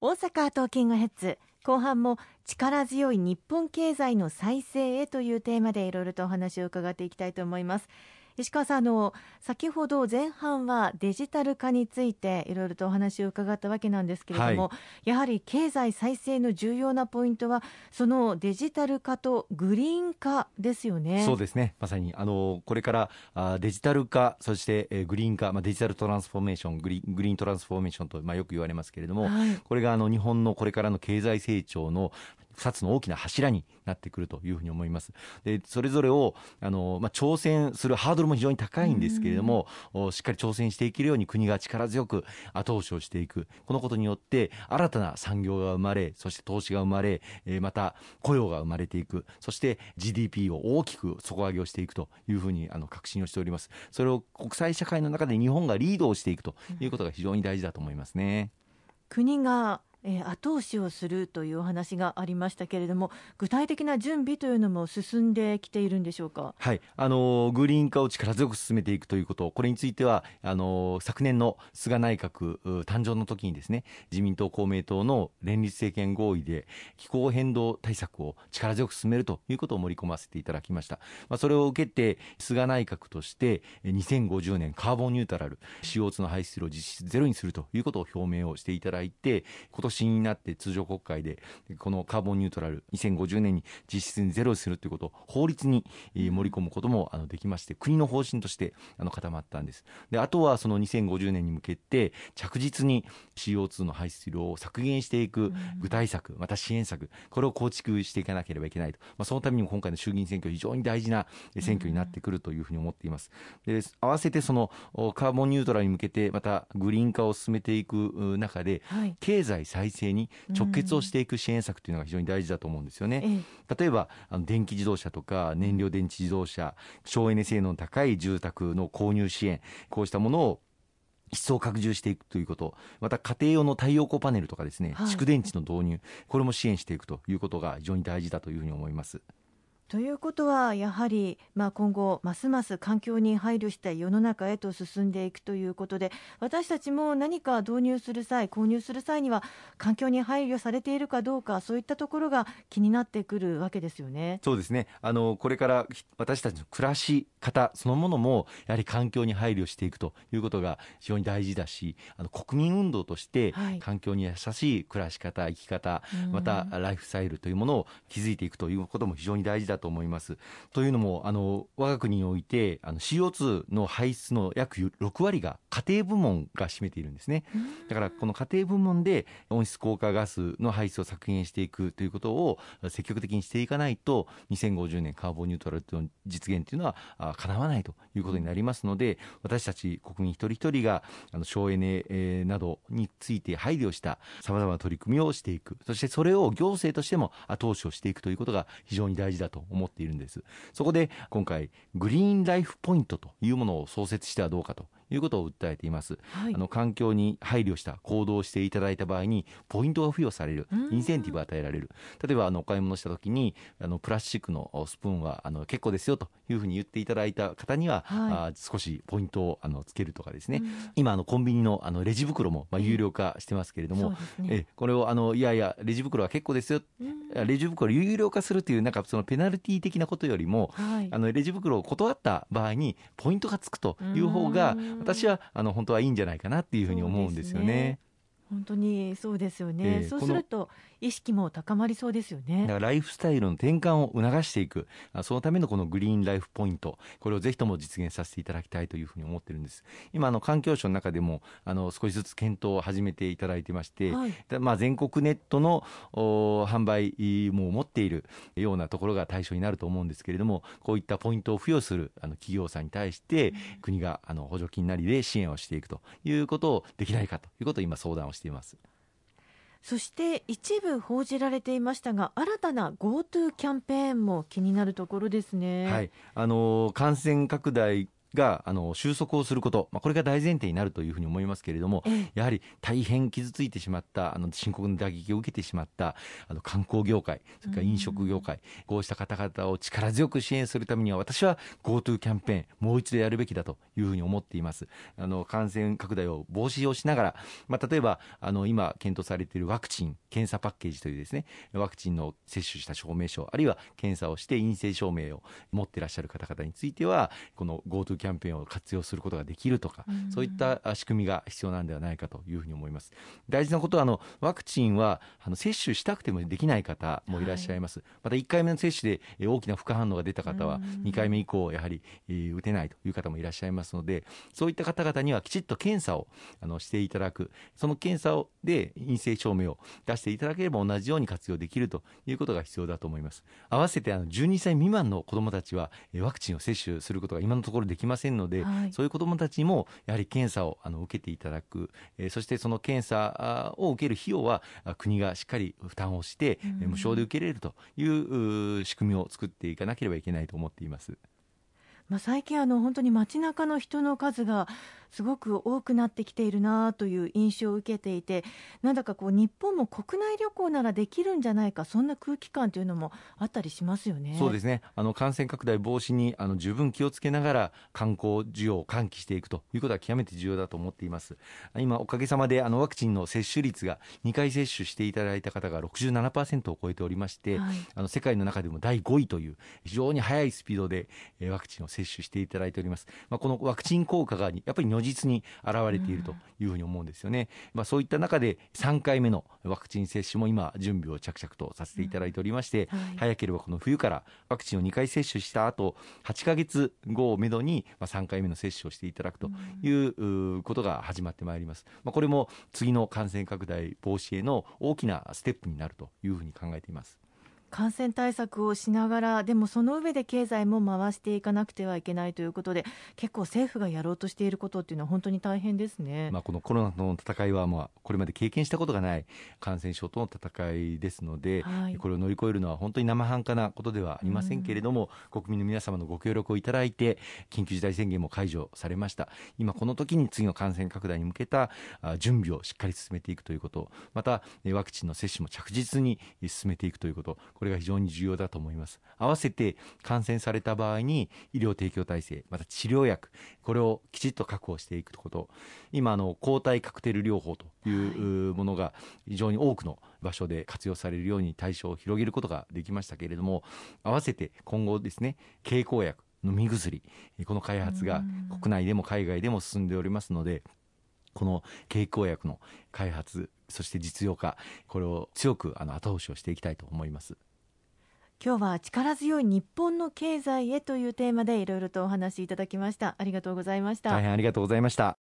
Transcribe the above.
大阪トーキングヘッズ後半も力強い日本経済の再生へというテーマでいろいろとお話を伺っていきたいと思います。石川さんあの先ほど前半はデジタル化についていろいろとお話を伺ったわけなんですけれども、はい、やはり経済再生の重要なポイントはそのデジタル化とグリーン化ですよね。そうですね。まさにあのこれからあデジタル化そして、えー、グリーン化、まあ、デジタルトランスフォーメーショングリグリーントランスフォーメーションと、まあ、よく言われますけれども、はい、これがあの日本のこれからの経済成長の2つの大きな柱になってくるというふうに思います。でそれぞれをあの、まあ、挑戦するハードルも非常に高いんですけれども、しっかり挑戦していけるように国が力強く後押しをしていくこのことによって新たな産業が生まれそして投資が生まれ、えー、また雇用が生まれていくそして GDP を大きく底上げをしていくというふうにあの確信をしておりますそれを国際社会の中で日本がリードをしていくということが非常に大事だと思いますね。国がえー、後押しをするというお話がありましたけれども具体的な準備というのも進んできているんでしょうか、はい、あのグリーン化を力強く進めていくということこれについてはあの昨年の菅内閣誕生の時にですね自民党公明党の連立政権合意で気候変動対策を力強く進めるということを盛り込ませていただきました、まあ、それを受けて菅内閣として2050年カーボンニュートラル CO2 の排出量を実質ゼロにするということを表明をしていただいて今年になって通常国会でこのカーボンニュートラル2050年に実質にゼロにするということを法律に盛り込むこともあのできまして国の方針としてあの固まったんです。であとはその2050年に向けて着実に CO2 の排出量を削減していく具体策また支援策これを構築していかなければいけないと、まあ、そのためにも今回の衆議院選挙非常に大事な選挙になってくるというふうに思っています。で合わせてそのカーボンニュートラルに向けてまたグリーン化を進めていく中で、経済再生に直結をしていく支援策というのが非常に大事だと思うんですよね。例えばあの電気自動車とか燃料電池自動車省エネ性能の高い住宅の購入支援こうしたものを一層拡充していくということ、また家庭用の太陽光パネルとかですね、はい、蓄電池の導入、これも支援していくということが非常に大事だというふうに思います。ということはやはり、まあ、今後ますます環境に配慮した世の中へと進んでいくということで私たちも何か導入する際購入する際には環境に配慮されているかどうかそういったところが気になってくるわけですよね。そうですね。あのこれから私たちの暮らし方そのものもやはり環境に配慮していくということが非常に大事だしあの国民運動として環境に優しい暮らし方生き方、またライフスタイルというものを築いていくということも非常に大事だと思います。というのもあの我が国においてあの CO2 の排出の約6割が家庭部門が占めているんですね。だからこの家庭部門で温室効果ガスの排出を削減していくということを積極的にしていかないと2050年カーボンニュートラルの実現というのは叶わないということになりますので私たち国民一人一人があの省エネなどについて配慮したさまざまな取り組みをしていくそしてそれを行政としても後押しをしていくということが非常に大事だと思っているんです。そこで今回グリーンライフポイントというものを創設してはどうかということを訴えています、はい、あの環境に配慮した行動をしていただいた場合にポイントが付与される。インセンティブが与えられる。例えばあのお買い物した時にあのプラスチックのスプーンはあの結構ですよというふうに言っていただいた方には、はい、あ少しポイントをあのつけるとかですね、今あのコンビニのあのレジ袋もまあ有料化してますけれども、えね、えこれをあのいやいやレジ袋は結構ですよ、レジ袋有料化するというなんかそのペナルティー的なことよりも、はい、あのレジ袋を断った場合にポイントがつくという方が私はあの本当はいいんじゃないかなっていうふうに思うんですよね。本当にそうですよね、えー、そうすると意識も高まりそうですよね。だからライフスタイルの転換を促していく。そのためのこのグリーンライフポイント。これをぜひとも実現させていただきたいというふうに思ってるんです。今あの環境省の中でもあの少しずつ検討を始めていただいてまして、はい、まあ、全国ネットの販売も持っているようなところが対象になると思うんですけれどもこういったポイントを付与するあの企業さんに対して、国があの補助金なりで支援をしていくということをできないかということを今相談をしています。そして一部報じられていましたが新たな GoTo キャンペーンも気になるところですね。はい、あの感染拡大があの収束をすること、まあ、これが大前提になるというふうに思いますけれども、やはり大変傷ついてしまったあの深刻な打撃を受けてしまったあの観光業界それから飲食業界、うん、こうした方々を力強く支援するためには私は GoTo キャンペーンもう一度やるべきだというふうに思っています。あの感染拡大を防止をしながら、まあ、例えばあの今検討されているワクチン検査パッケージというですねワクチンの接種した証明書あるいは検査をして陰性証明を持っていらっしゃる方々についてはこの GoTo キャンペーンを活用することができるとか、そういった仕組みが必要なんではないかというふうに思います。大事なことはあのワクチンはあの接種したくてもできない方もいらっしゃいます。はい、また1回目の接種で大きな副反応が出た方は2回目以降やはり打てないという方もいらっしゃいますので、そういった方々にはきちっと検査をあのしていただく、その検査をで陰性証明を出していただければ同じように活用できるということが必要だと思います。合わせてあの12歳未満の子どもたちはワクチンを接種することが今のところできませんので、はい、そういう子どもたちにもやはり検査をあの受けていただく、えー、そしてその検査を受ける費用は国がしっかり負担をして、うん、無償で受けれるという仕組みを作っていかなければいけないと思っています。まあ、最近あの本当に街中の人の数がすごく多くなってきているなという印象を受けていてなんだかこう日本も国内旅行ならできるんじゃないかそんな空気感というのもあったりしますよね。そうですね。あの感染拡大防止にあの十分気をつけながら観光需要を喚起していくということは極めて重要だと思っています。今おかげさまであのワクチンの接種率が2回接種していただいた方が67%を超えておりまして、はい、あの世界の中でも第5位という非常に速いスピードでワクチンを接種していただいております、まあ、このワクチン効果がやっぱり如実に現れているというふうに思うんですよね、まあ、そういった中で3回目のワクチン接種も今準備を着々とさせていただいておりまして、はい、早ければこの冬からワクチンを2回接種した後8か月後をめどに3回目の接種をしていただくということが始まってまいります、まあ、これも次の感染拡大防止への大きなステップになるというふうに考えています感染対策をしながらでもその上で経済も回していかなくてはいけないということで結構政府がやろうとしていることっていうのは本当に大変ですね、まあ、このコロナの戦いはまあこれまで経験したことがない感染症との戦いですので、はい、これを乗り越えるのは本当に生半可なことではありませんけれども、うん、国民の皆様のご協力をいただいて緊急事態宣言も解除されました。今この時に次の感染拡大に向けた準備をしっかり進めていくということ。またワクチンの接種も着実に進めていくということこれが非常に重要だと思います。合わせて感染された場合に医療提供体制また治療薬これをきちっと確保していくこと。今の抗体カクテル療法というものが非常に多くの場所で活用されるように対象を広げることができましたけれども合わせて今後ですね経口薬飲み薬この開発が国内でも海外でも進んでおりますのでこの経口薬の開発そして実用化これを強くあの後押しをしていきたいと思います。今日は力強い日本の経済へというテーマでいろいろとお話しいただきました。ありがとうございました。大変ありがとうございました。